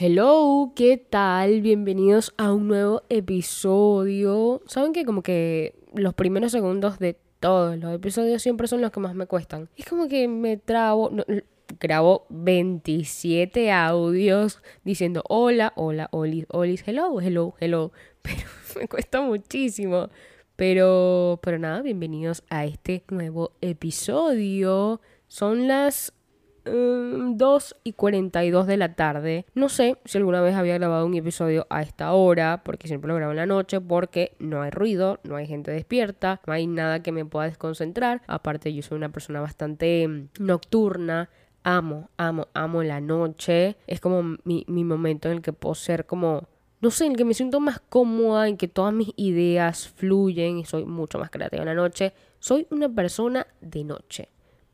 Hello, ¿qué tal? Bienvenidos a un nuevo episodio. Saben que como que los primeros segundos de todos los episodios siempre son los que más me cuestan. Es como que me trabo, grabo 27 audios diciendo hola, hola, olis, olis, hello, hello, hello. Pero me cuesta muchísimo. Pero, pero nada, bienvenidos a este nuevo episodio. Son las 2 mm, y 42 de la tarde. No sé si alguna vez había grabado un episodio a esta hora, porque siempre lo grabo en la noche, porque no hay ruido, no hay gente despierta, no hay nada que me pueda desconcentrar. Aparte, yo soy una persona bastante mm, nocturna. Amo, amo, amo la noche. Es como mi, mi momento en el que puedo ser como no sé, en que me siento más cómoda, en que todas mis ideas fluyen y soy mucho más creativa en la noche. Soy una persona de noche.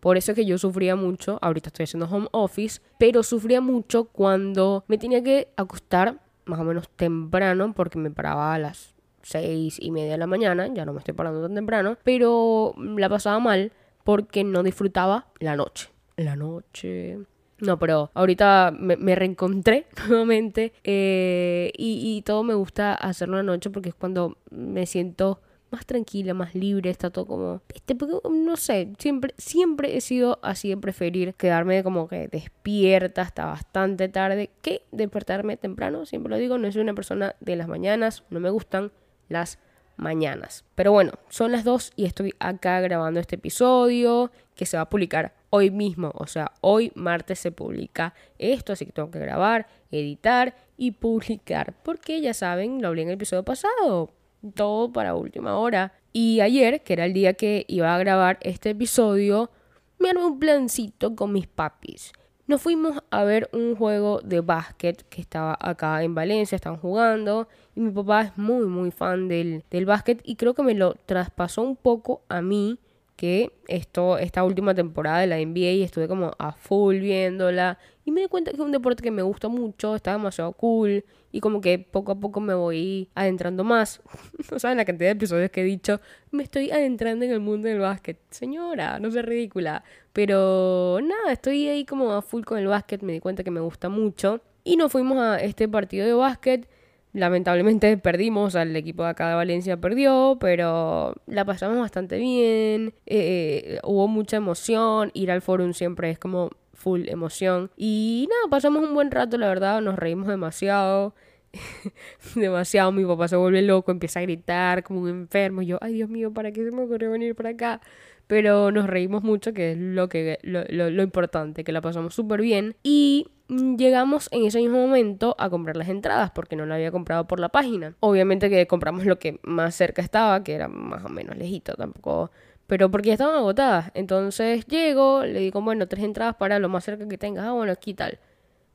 Por eso es que yo sufría mucho, ahorita estoy haciendo home office, pero sufría mucho cuando me tenía que acostar más o menos temprano porque me paraba a las seis y media de la mañana, ya no me estoy parando tan temprano, pero la pasaba mal porque no disfrutaba la noche. La noche. No, pero ahorita me, reencontré nuevamente eh, y, y todo me gusta hacerlo la noche porque es cuando me siento más tranquila, más libre, está todo como, este, no sé, siempre, siempre he sido así de preferir quedarme como que despierta hasta bastante tarde que despertarme temprano, siempre lo digo, no soy una persona de las mañanas, no me gustan las mañanas. Pero bueno, son las dos y estoy acá grabando este episodio que se va a publicar hoy mismo, o sea, hoy martes se publica esto, así que tengo que grabar, editar y publicar, porque ya saben, lo hablé en el episodio pasado, todo para última hora. Y ayer, que era el día que iba a grabar este episodio, me armé un plancito con mis papis. Nos fuimos a ver un juego de básquet que estaba acá en Valencia, están jugando. Y mi papá es muy, muy fan del, del básquet y creo que me lo traspasó un poco a mí que esto, esta última temporada de la NBA estuve como a full viéndola y me di cuenta que es un deporte que me gusta mucho, está demasiado cool y como que poco a poco me voy adentrando más. no saben la cantidad de episodios que he dicho, me estoy adentrando en el mundo del básquet. Señora, no sé ridícula. Pero nada, estoy ahí como a full con el básquet, me di cuenta que me gusta mucho. Y nos fuimos a este partido de básquet Lamentablemente perdimos, el equipo de acá de Valencia perdió, pero la pasamos bastante bien, eh, hubo mucha emoción, ir al forum siempre es como full emoción y nada, pasamos un buen rato, la verdad, nos reímos demasiado. demasiado, mi papá se vuelve loco, empieza a gritar como un enfermo. Y yo, ay Dios mío, ¿para qué se me ocurrió venir para acá? Pero nos reímos mucho, que es lo, que, lo, lo importante, que la pasamos súper bien. Y llegamos en ese mismo momento a comprar las entradas porque no la había comprado por la página. Obviamente que compramos lo que más cerca estaba, que era más o menos lejito, tampoco pero porque ya estaban agotadas. Entonces llego, le digo, bueno, tres entradas para lo más cerca que tengas. Ah, bueno, aquí tal.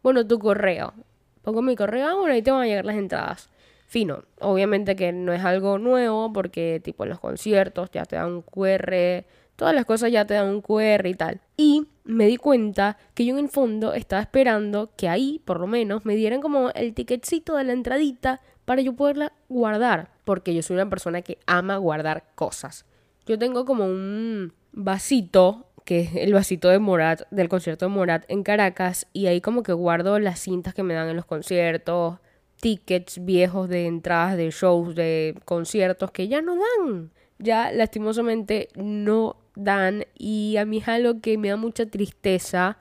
Bueno, tu correo. Pongo mi correo, ah, bueno, ahí te van a llegar las entradas. Fino. Obviamente que no es algo nuevo porque tipo los conciertos ya te dan un QR, todas las cosas ya te dan un QR y tal. Y me di cuenta que yo en el fondo estaba esperando que ahí, por lo menos, me dieran como el ticketcito de la entradita para yo poderla guardar. Porque yo soy una persona que ama guardar cosas. Yo tengo como un vasito, que es el vasito de Morat, del concierto de Morat en Caracas, y ahí como que guardo las cintas que me dan en los conciertos, tickets viejos de entradas de shows, de conciertos que ya no dan. Ya lastimosamente no dan y a mí es algo que me da mucha tristeza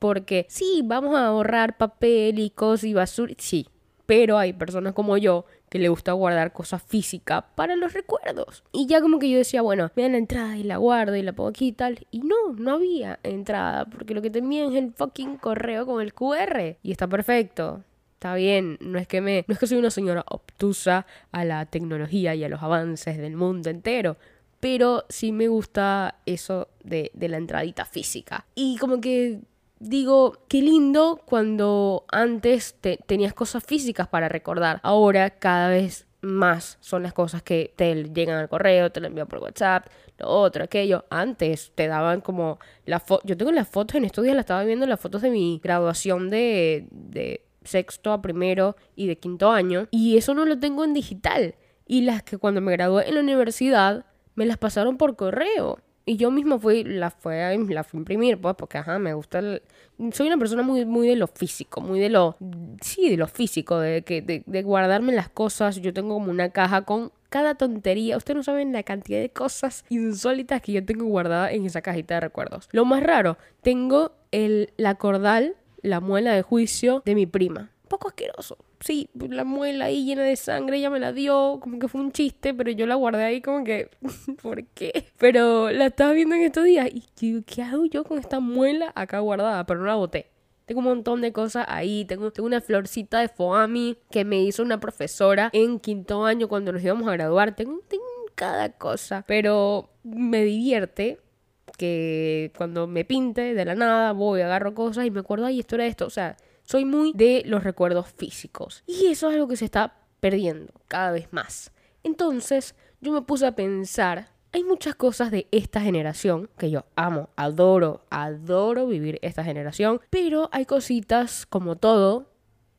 porque sí, vamos a ahorrar papel y cosas y basura, sí, pero hay personas como yo que le gusta guardar cosas físicas para los recuerdos. Y ya como que yo decía, bueno, me dan la entrada y la guardo y la pongo aquí y tal. Y no, no había entrada, porque lo que tenía es el fucking correo con el QR. Y está perfecto. Está bien, no es que me, no es que soy una señora obtusa a la tecnología y a los avances del mundo entero, pero sí me gusta eso de, la entradita física. Y como que digo, qué lindo cuando antes te, tenías cosas físicas para recordar. Ahora cada vez más son las cosas que te llegan al correo, te lo envían por WhatsApp, lo otro, aquello. Antes te daban como la foto. Yo tengo las fotos, en estos días la estaba viendo las fotos de mi graduación de, de sexto a primero y de quinto año. Y eso no lo tengo en digital. Y las que cuando me gradué en la universidad me las pasaron por correo. Y yo misma fui, la fui a, la fui a imprimir, pues, porque, ajá, me gusta el... Soy una persona muy, muy de lo físico, muy de lo... Sí, de lo físico, de, que, de, de guardarme las cosas. Yo tengo como una caja con cada tontería. Ustedes no saben la cantidad de cosas insólitas que yo tengo guardada en esa cajita de recuerdos. Lo más raro, tengo el, la cordal, la muela de juicio de mi prima. Un poco asqueroso sí, la muela ahí llena de sangre, ella me la dio, como que fue un chiste, pero yo la guardé ahí como que, ¿por qué? Pero la estaba viendo en estos días y digo, ¿qué hago yo con esta muela acá guardada? Pero no la boté. Tengo un montón de cosas ahí. Tengo, tengo una florcita de foami que me hizo una profesora en quinto año cuando nos íbamos a graduar. Tengo, tengo cada cosa. Pero me divierte que cuando me pinte de la nada voy, agarro cosas y me acuerdo, ay, esto era esto. O sea, soy muy de los recuerdos físicos. Y eso es algo que se está perdiendo cada vez más. Entonces, yo me puse a pensar, hay muchas cosas de esta generación que yo amo, adoro, adoro vivir esta generación, pero hay cositas como todo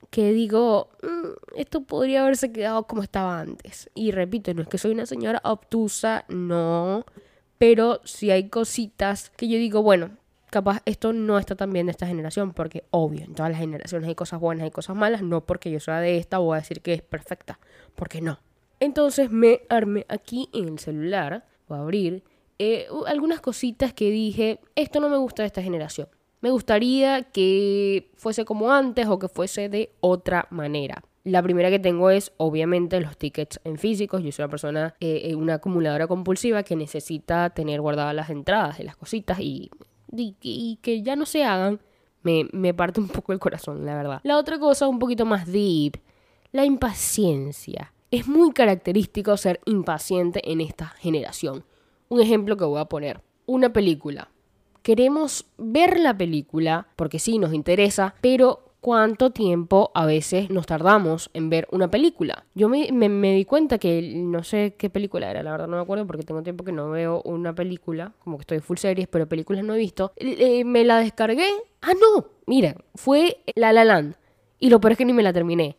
que digo, mm, esto podría haberse quedado como estaba antes. Y repito, no es que soy una señora obtusa, no, pero sí hay cositas que yo digo, bueno, capaz esto no está tan bien de esta generación, porque obvio, en todas las generaciones hay cosas buenas y cosas malas, no porque yo sea de esta voy a decir que es perfecta, porque no. Entonces me armé aquí en el celular, voy a abrir, eh, algunas cositas que dije, esto no me gusta de esta generación. Me gustaría que fuese como antes o que fuese de otra manera. La primera que tengo es, obviamente, los tickets en físicos. Yo soy una persona, eh, eh, una acumuladora compulsiva que necesita tener guardadas las entradas de las cositas y y, que ya no se hagan, me, me parte un poco el corazón, la verdad. La otra cosa, un poquito más deep, la impaciencia. Es muy característico ser impaciente en esta generación. Un ejemplo que voy a poner. Una película. Queremos ver la película porque sí nos interesa, pero cuánto tiempo a veces nos tardamos en ver una película. Yo me, di cuenta que no sé qué película era, la verdad no me acuerdo porque tengo tiempo que no veo una película, como que estoy full series, pero películas no he visto. Eh, me la descargué. Ah, no, mira, fue La La Land. Y lo peor es que ni me la terminé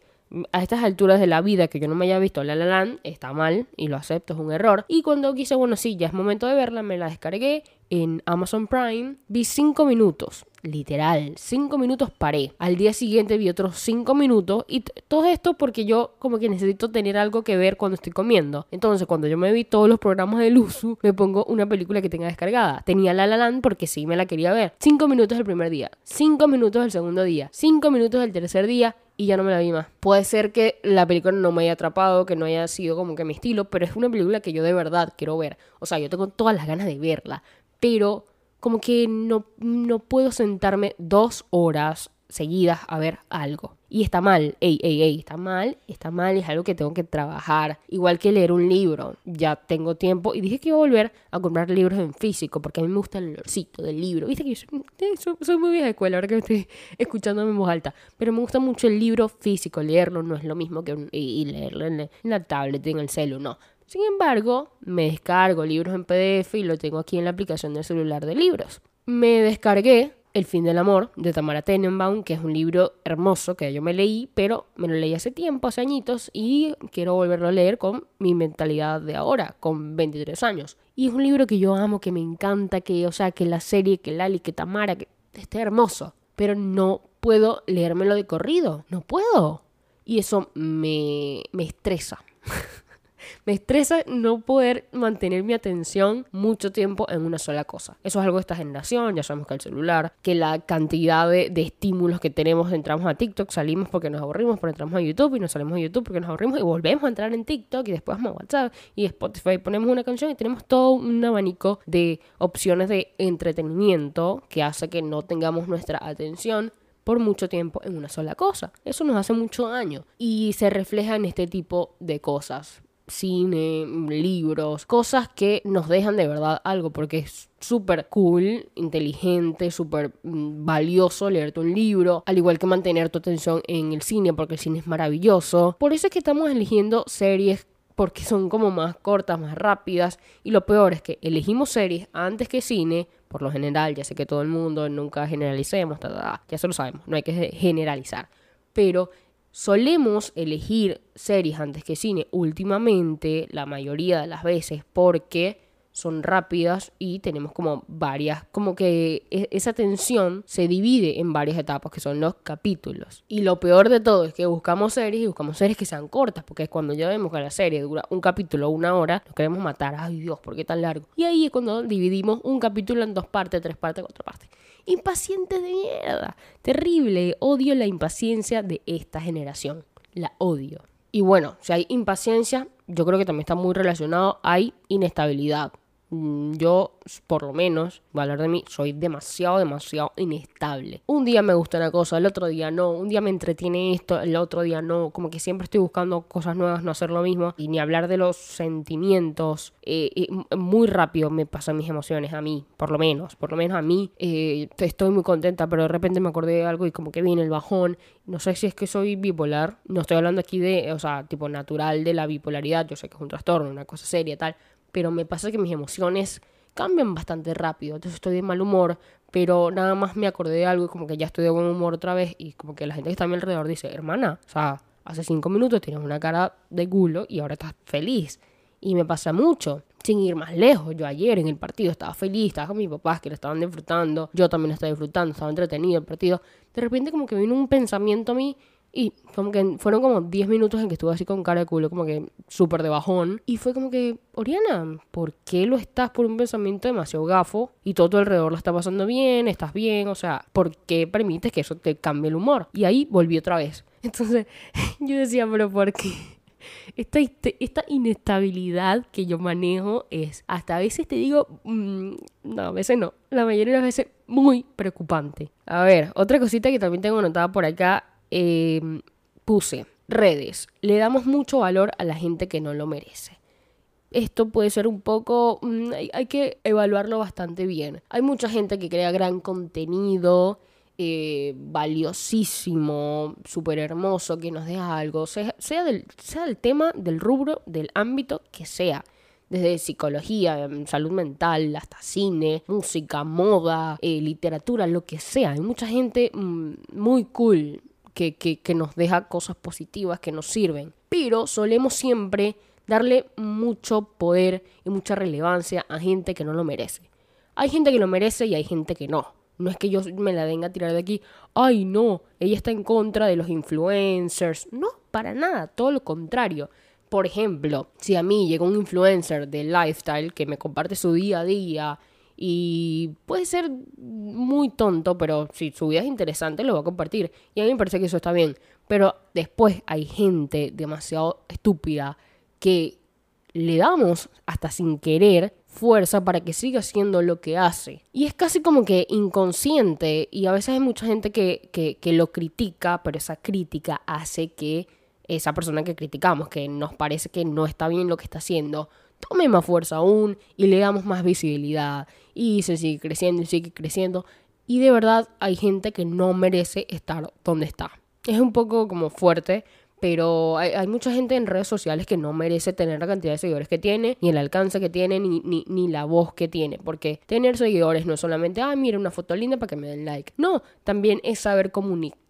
a estas alturas de la vida que yo no me haya visto La La Land está mal y lo acepto, es un error. Y cuando quise, bueno, sí, ya es momento de verla, me la descargué en Amazon Prime, vi 5 minutos, literal, 5 minutos paré. Al día siguiente vi otros 5 minutos y todo esto porque yo como que necesito tener algo que ver cuando estoy comiendo. Entonces cuando yo me vi todos los programas de Luzu, me pongo una película que tenga descargada. Tenía La La Land porque sí me la quería ver. 5 minutos el primer día, 5 minutos el segundo día, 5 minutos el tercer día y ya no me la vi más. Puede ser que la película no me haya atrapado, que no haya sido como que mi estilo, pero es una película que yo de verdad quiero ver. O sea, yo tengo todas las ganas de verla, pero como que no, no puedo sentarme dos horas seguidas a ver algo. Y está mal, ey, ey, ey, está mal, está mal, es algo que tengo que trabajar. Igual que leer un libro, ya tengo tiempo y dije que iba a volver a comprar libros en físico porque a mí me gusta el olorcito del libro. Viste que yo soy, muy vieja de escuela, ahora que me estoy escuchando en voz alta, pero me gusta mucho el libro físico, leerlo no es lo mismo que leerlo en, la tablet, en el celu, no. Sin embargo, me descargo libros en PDF y lo tengo aquí en la aplicación del celular de libros. Me descargué el fin del amor de Tamara Tenenbaum, que es un libro hermoso que yo me leí, pero me lo leí hace tiempo, hace añitos, y quiero volverlo a leer con mi mentalidad de ahora, con 23 años. Y es un libro que yo amo, que me encanta, que, o sea, que la serie, que Lali, que Tamara, que esté hermoso, pero no puedo leérmelo de corrido, no puedo. Y eso me, me estresa. Me estresa no poder mantener mi atención mucho tiempo en una sola cosa. Eso es algo de esta generación, ya sabemos que el celular, que la cantidad de, estímulos que tenemos, entramos a TikTok, salimos porque nos aburrimos, pero entramos a YouTube y nos salimos a YouTube porque nos aburrimos y volvemos a entrar en TikTok y después vamos a WhatsApp y Spotify ponemos una canción y tenemos todo un abanico de opciones de entretenimiento que hace que no tengamos nuestra atención por mucho tiempo en una sola cosa. Eso nos hace mucho daño y se refleja en este tipo de cosas cine, libros, cosas que nos dejan de verdad algo, porque es súper cool, inteligente, súper mm, valioso leerte un libro, al igual que mantener tu atención en el cine, porque el cine es maravilloso. Por eso es que estamos eligiendo series porque son como más cortas, más rápidas, y lo peor es que elegimos series antes que cine, por lo general, ya sé que todo el mundo, nunca generalicemos, ya se lo sabemos, no hay que generalizar, pero solemos elegir series antes que cine últimamente, la mayoría de las veces, porque son rápidas y tenemos como varias, como que e, esa tensión se divide en varias etapas, que son los capítulos. Y lo peor de todo es que buscamos series y buscamos series que sean cortas, porque cuando ya vemos que la serie dura un capítulo una hora, nos queremos matar. Ay Dios, ¿por qué tan largo? Y ahí es cuando dividimos un capítulo en dos partes, tres partes, cuatro partes. Impacientes de mierda. Terrible. Odio la impaciencia de esta generación. La odio. Y bueno, si hay impaciencia, yo creo que también está muy relacionado, hay inestabilidad. Mm, yo, por lo menos, voy hablar de mí, soy demasiado, demasiado inestable. Un día me gusta una cosa, el otro día no, un día me entretiene esto, el otro día no, como que siempre estoy buscando cosas nuevas, no hacer lo mismo, y ni hablar de los sentimientos, eh, muy rápido me pasan mis emociones, a mí, por lo menos, por lo menos a mí, eh, estoy muy contenta, pero de repente me acordé de algo y como que viene el bajón, no sé si es que soy bipolar, no estoy hablando aquí de, o sea, tipo natural de la bipolaridad, yo sé que es un trastorno, una cosa seria, tal, pero me pasa que mis emociones cambian bastante rápido. Entonces estoy de mal humor, pero nada más me acordé de algo y como que ya estoy de buen humor otra vez y como que la gente que está a mi alrededor dice, hermana, o sea, hace cinco minutos tienes una cara de culo y ahora estás feliz. Y me pasa mucho. Sin ir más lejos, yo ayer en el partido estaba feliz, estaba con mis papás que lo estaban disfrutando, yo también lo estaba disfrutando, estaba entretenido el partido. De repente como que vino un pensamiento a mí y como que fueron como 10 minutos en que estuve así con cara de culo, como que súper de bajón. Y fue como que, Oriana, ¿por qué lo estás por un pensamiento demasiado gafo? Y todo alrededor lo está pasando bien, estás bien, o sea, ¿por qué permites que eso te cambie el humor? Y ahí volví otra vez. Entonces yo decía, pero ¿por qué? Esta, esta inestabilidad que yo manejo es, hasta a veces te digo, mm, no, a veces no, la mayoría de las veces muy preocupante. A ver, otra cosita que también tengo anotada por acá Em, puse redes. Le damos mucho valor a la gente que no lo merece. Esto puede ser un poco... Mm, hay, que evaluarlo bastante bien. Hay mucha gente que crea gran contenido, eh, valiosísimo, súper hermoso, que nos deja algo, sea, sea, del, tema, del rubro, del ámbito que sea desde psicología, em, salud mental, hasta cine, música, moda, eh, literatura, lo que sea. Hay mucha gente mm, muy cool que, nos deja cosas positivas, que nos sirven. Pero solemos siempre darle mucho poder y mucha relevancia a gente que no lo merece. Hay gente que lo merece y hay gente que no. No es que yo me la venga a tirar de aquí, ay no, ella está en contra de los influencers. No, para nada, todo lo contrario. Por ejemplo, si a mí llega un influencer de lifestyle que me comparte su día a día y puede ser muy tonto, pero si su vida es interesante, lo va a compartir. Y a mí me parece que eso está bien. Pero después hay gente demasiado estúpida que le damos, hasta sin querer, fuerza para que siga haciendo lo que hace. Y es casi como que inconsciente. Y a veces hay mucha gente que, que, que lo critica, pero esa crítica hace que esa persona que criticamos, que nos parece que no está bien lo que está haciendo, tome más fuerza aún y le damos más visibilidad y se sigue creciendo y sigue creciendo. Y de verdad hay gente que no merece estar donde está. Es un poco como fuerte, pero hay, mucha gente en redes sociales que no merece tener la cantidad de seguidores que tiene, ni el alcance que tiene, ni, ni, ni la voz que tiene. Porque tener seguidores no es solamente, ah, mira una foto linda para que me den like. No, también es saber comunicar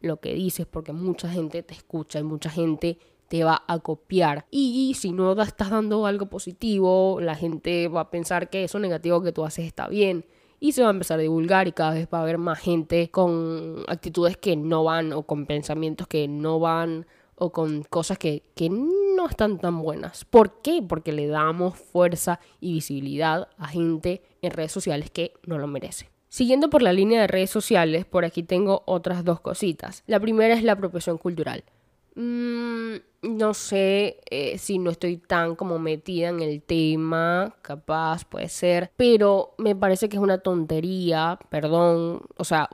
lo que dices, porque mucha gente te escucha y mucha gente te va a copiar. Y si no estás dando algo positivo, la gente va a pensar que eso negativo que tú haces está bien. Y se va a empezar a divulgar y cada vez va a haber más gente con actitudes que no van o con pensamientos que no van o con cosas que, que no están tan buenas. ¿Por qué? Porque le damos fuerza y visibilidad a gente en redes sociales que no lo merece. Siguiendo por la línea de redes sociales, por aquí tengo otras dos cositas. La primera es la apropiación cultural. Mm, no sé eh, si no estoy tan como metida en el tema, capaz puede ser, pero me parece que es una tontería, perdón, o sea,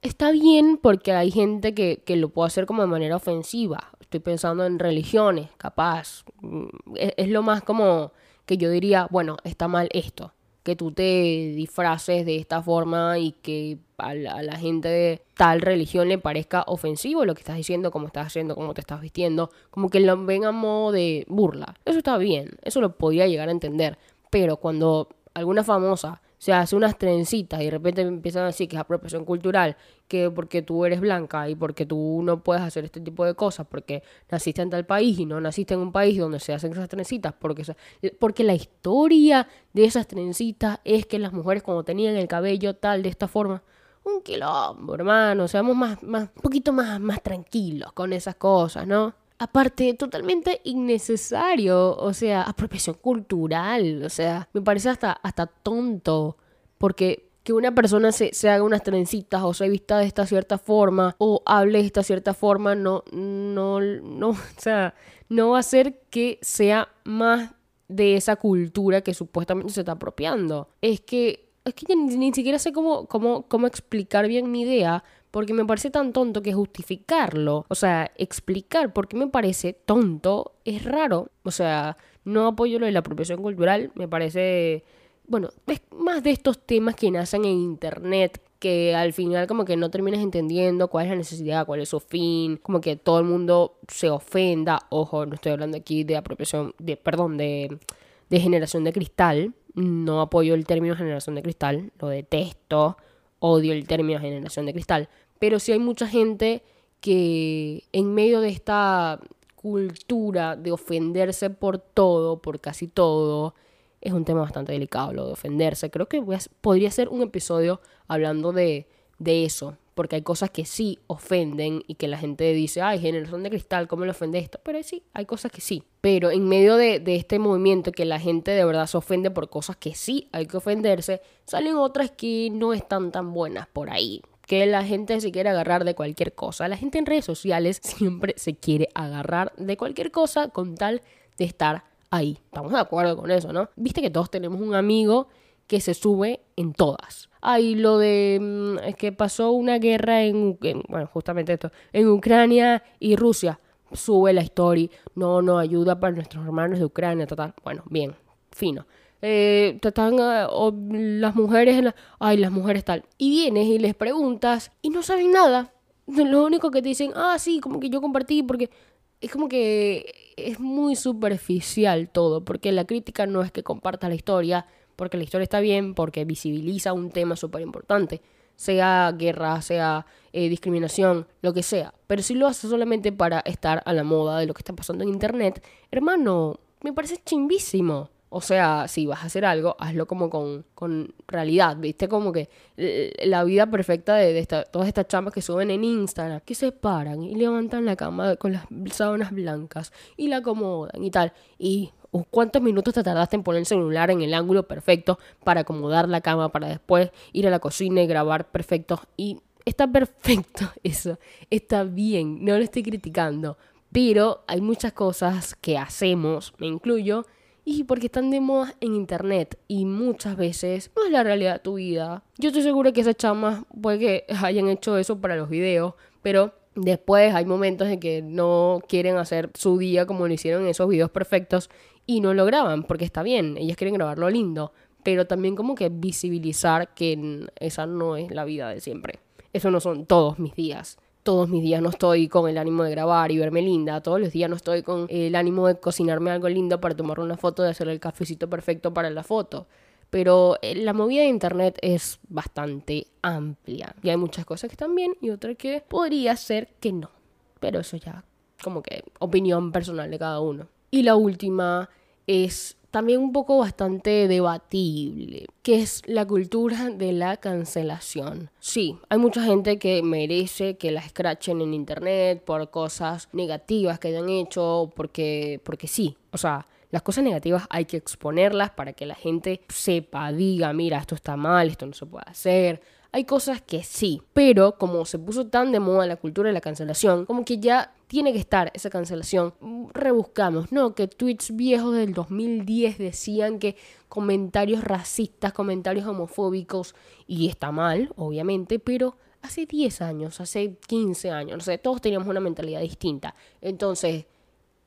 está bien porque hay gente que, que lo puede hacer como de manera ofensiva, estoy pensando en religiones, capaz, mm, es lo más como que yo diría, bueno, está mal esto que tú te disfraces de esta forma y que a la, gente de tal religión le parezca ofensivo lo que estás diciendo, cómo estás haciendo, cómo te estás vistiendo, como que lo ven a modo de burla. Eso está bien, eso lo podía llegar a entender, pero cuando alguna famosa se hace unas trencitas y de repente empiezan a decir que es apropiación cultural, que porque tú eres blanca y porque tú no puedes hacer este tipo de cosas, porque naciste en tal país y no naciste en un país donde se hacen esas trencitas, porque, porque la historia de esas trencitas es que las mujeres cuando tenían el cabello tal de esta forma, un quilombo, hermano, seamos más, más, un poquito más, más tranquilos con esas cosas, ¿no? Aparte, totalmente innecesario, o sea, apropiación cultural, o sea, me parece hasta, hasta tonto, porque que una persona se, se, haga unas trencitas o se vista de esta cierta forma o hable de esta cierta forma, no, no, no, o sea, no va a hacer que sea más de esa cultura que supuestamente se está apropiando. Es que, es que ni, ni siquiera sé cómo, cómo, cómo explicar bien mi idea, porque me parece tan tonto que justificarlo, o sea, explicar por qué me parece tonto es raro. O sea, no apoyo lo de la apropiación cultural, me parece, bueno, es más de estos temas que nacen en internet que al final como que no terminas entendiendo cuál es la necesidad, cuál es su fin, como que todo el mundo se ofenda, ojo, no estoy hablando aquí de apropiación, de, perdón, de, de generación de cristal, no apoyo el término generación de cristal, lo detesto, odio el término generación de cristal, pero sí hay mucha gente que en medio de esta cultura de ofenderse por todo, por casi todo, es un tema bastante delicado lo de ofenderse. Creo que podría ser un episodio hablando de, de eso, porque hay cosas que sí ofenden y que la gente dice, ay, generación de cristal, ¿cómo le ofende esto? Pero sí, hay cosas que sí. Pero en medio de, de, este movimiento que la gente de verdad se ofende por cosas que sí hay que ofenderse, salen otras que no están tan buenas por ahí que la gente se quiere agarrar de cualquier cosa. La gente en redes sociales siempre se quiere agarrar de cualquier cosa con tal de estar ahí. Estamos de acuerdo con eso, ¿no? Viste que todos tenemos un amigo que se sube en todas. Ay, lo de mm, que pasó una guerra en, bueno, justamente esto, en Ucrania y Rusia. Sube la story, no, no, ayuda para nuestros hermanos de Ucrania, total. Bueno, bien, fino eh, te eh, o las mujeres, ay, las mujeres tal. Y vienes y les preguntas y no saben nada. Lo único que te dicen, ah, sí, como que yo compartí, porque es como que es muy superficial todo, porque la crítica no es que compartas la historia, porque la historia está bien, porque visibiliza un tema súper importante, sea guerra, sea eh, discriminación, lo que sea. Pero si lo haces solamente para estar a la moda de lo que está pasando en Internet, hermano, me parece chimbísimo. O sea, si vas a hacer algo, hazlo como con, con realidad, ¿viste? Como que la vida perfecta de, todas estas chambas que suben en Instagram, que se paran y levantan la cama con las sábanas blancas y la acomodan y tal. Y uh, cuántos minutos te tardaste en poner el celular en el ángulo perfecto para acomodar la cama, para después ir a la cocina y grabar perfecto. Y está perfecto eso, está bien, no lo estoy criticando. Pero hay muchas cosas que hacemos, me incluyo, y porque están de moda en internet y muchas veces no es la realidad de tu vida. Yo estoy segura que esas chamas puede que hayan hecho eso para los videos, pero después hay momentos en que no quieren hacer su día como lo hicieron esos videos perfectos y no lo graban porque está bien, ellas quieren grabarlo lindo, pero también como que visibilizar que esa no es la vida de siempre. Eso no son todos mis días todos mis días no estoy con el ánimo de grabar y verme linda, todos los días no estoy con el ánimo de cocinarme algo lindo para tomar una foto, de hacer el cafecito perfecto para la foto. Pero eh, la movida de internet es bastante amplia y hay muchas cosas que están bien y otras que podría ser que no. Pero eso ya como que opinión personal de cada uno. Y la última es también un poco bastante debatible, que es la cultura de la cancelación. Sí, hay mucha gente que merece que la escrachen en internet por cosas negativas que hayan hecho, porque, porque sí, o sea, las cosas negativas hay que exponerlas para que la gente sepa, diga, mira, esto está mal, esto no se puede hacer, hay cosas que sí, pero como se puso tan de moda la cultura de la cancelación, como que ya tiene que estar esa cancelación. Rebuscamos, ¿no? Que tweets viejos del 2010 decían que comentarios racistas, comentarios homofóbicos, y está mal, obviamente, pero hace 10 años, hace 15 años, no sé, todos teníamos una mentalidad distinta. Entonces,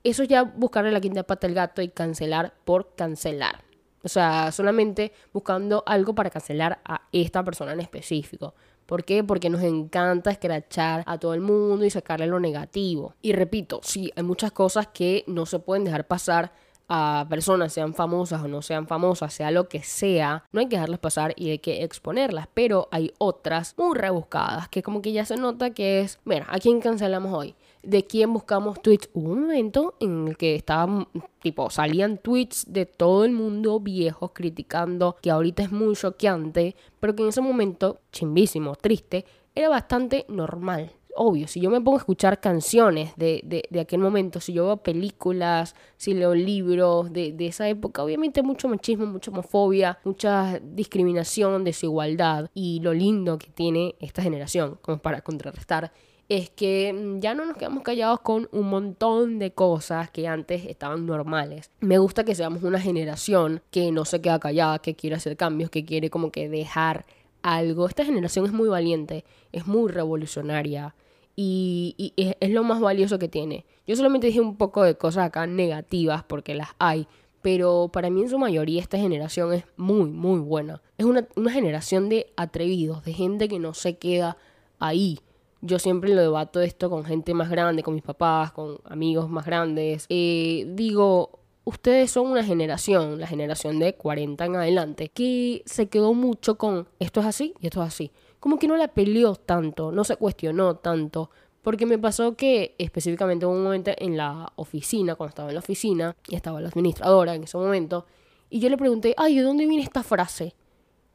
eso ya buscarle la quinta pata al gato y cancelar por cancelar. O sea, solamente buscando algo para cancelar a esta persona en específico. ¿Por qué? Porque nos encanta escrachar a todo el mundo y sacarle lo negativo. Y repito, sí, hay muchas cosas que no se pueden dejar pasar a personas, sean famosas o no sean famosas, sea lo que sea, no hay que dejarlas pasar y hay que exponerlas, pero hay otras muy rebuscadas que como que ya se nota que es, mira, ¿a quién cancelamos hoy? ¿De quién buscamos tweets? Hubo un momento en el que estaban, tipo, salían tweets de todo el mundo viejos criticando, que ahorita es muy choqueante, pero que en ese momento, chimbísimo, triste, era bastante normal obvio, si yo me pongo a escuchar canciones de, de, aquel momento, si yo veo películas, si leo libros de, de, esa época, obviamente mucho machismo, mucha homofobia, mucha discriminación, desigualdad y lo lindo que tiene esta generación, como para contrarrestar, es que mm, ya no nos quedamos callados con un montón de cosas que antes estaban normales. Me gusta que seamos una generación que no se queda callada, que quiere hacer cambios, que quiere como que dejar algo. Esta generación es muy valiente, es muy revolucionaria y, es, lo más valioso que tiene. Yo solamente dije un poco de cosas acá negativas porque las hay, pero para mí en su mayoría esta generación es muy, muy buena. Es una, generación de atrevidos, de gente que no se queda ahí. Yo siempre lo debato esto con gente más grande, con mis papás, con amigos más grandes. Eh, digo, ustedes son una generación, la generación de 40 en adelante, que se quedó mucho con esto es así y esto es así como que no la peleó tanto, no se cuestionó tanto. Porque me pasó que específicamente hubo un momento en la oficina, cuando estaba en la oficina, y estaba la administradora en ese momento, y yo le pregunté, ay, ¿de dónde viene esta frase?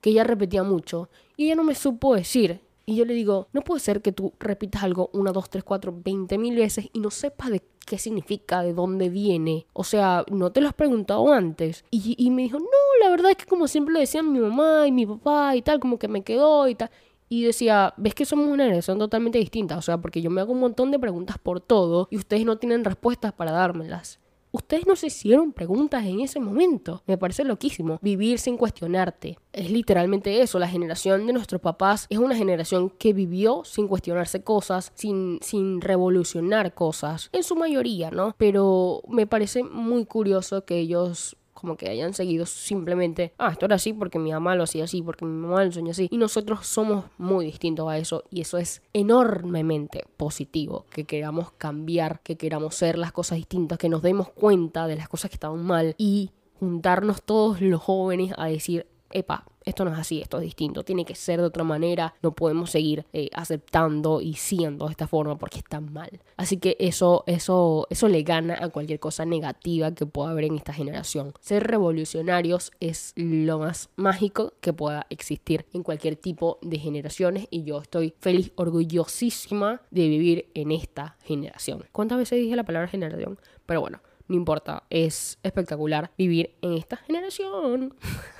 Que ella repetía mucho, y ella no me supo decir. Y yo le digo, no puede ser que tú repitas algo una, dos, tres, cuatro, veinte mil veces y no sepas de qué significa, de dónde viene. O sea, no te lo has preguntado antes. Y, y me dijo, no, la verdad es que como siempre lo decían mi mamá y mi papá y tal, como que me quedó y tal. Y decía, ves que somos una generación totalmente distinta, o sea, porque yo me hago un montón de preguntas por todo y ustedes no tienen respuestas para dármelas. Ustedes no se hicieron preguntas en ese momento. Me parece loquísimo. Vivir sin cuestionarte. Es literalmente eso. La generación de nuestros papás es una generación que vivió sin cuestionarse cosas, sin, sin revolucionar cosas. En su mayoría, ¿no? Pero me parece muy curioso que ellos como que hayan seguido simplemente, ah, esto era así porque mi mamá lo hacía así, porque mi mamá lo soñó así. Y nosotros somos muy distintos a eso y eso es enormemente positivo, que queramos cambiar, que queramos ser las cosas distintas, que nos demos cuenta de las cosas que estaban mal y juntarnos todos los jóvenes a decir, epa, esto no es así, esto es distinto, tiene que ser de otra manera, no podemos seguir eh, aceptando y siendo de esta forma porque está mal. Así que eso, eso, eso le gana a cualquier cosa negativa que pueda haber en esta generación. Ser revolucionarios es lo más mágico que pueda existir en cualquier tipo de generaciones y yo estoy feliz, orgullosísima de vivir en esta generación. ¿Cuántas veces dije la palabra generación? Pero bueno, no importa, es espectacular vivir en esta generación.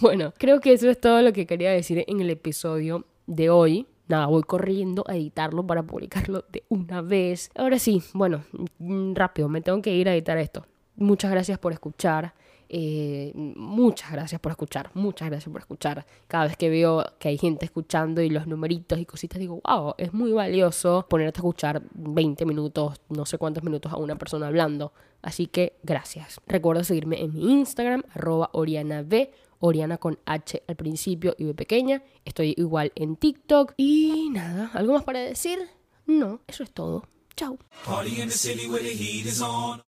Bueno, creo que eso es todo lo que quería decir en el episodio de hoy. Nada, voy corriendo a editarlo para publicarlo de una vez. Ahora sí, bueno, mm, rápido, me tengo que ir a editar esto. Muchas gracias por escuchar. Eh, muchas gracias por escuchar, muchas gracias por escuchar. Cada vez que veo que hay gente escuchando y los numeritos y cositas, digo, wow, es muy valioso ponerte a escuchar 20 minutos, no sé cuántos minutos a una persona hablando. Así que gracias. Recuerda seguirme en mi Instagram, arroba OrianaB Oriana con H al principio y B pequeña. Estoy igual en TikTok. Y nada, ¿algo más para decir? No, eso es todo. Chao.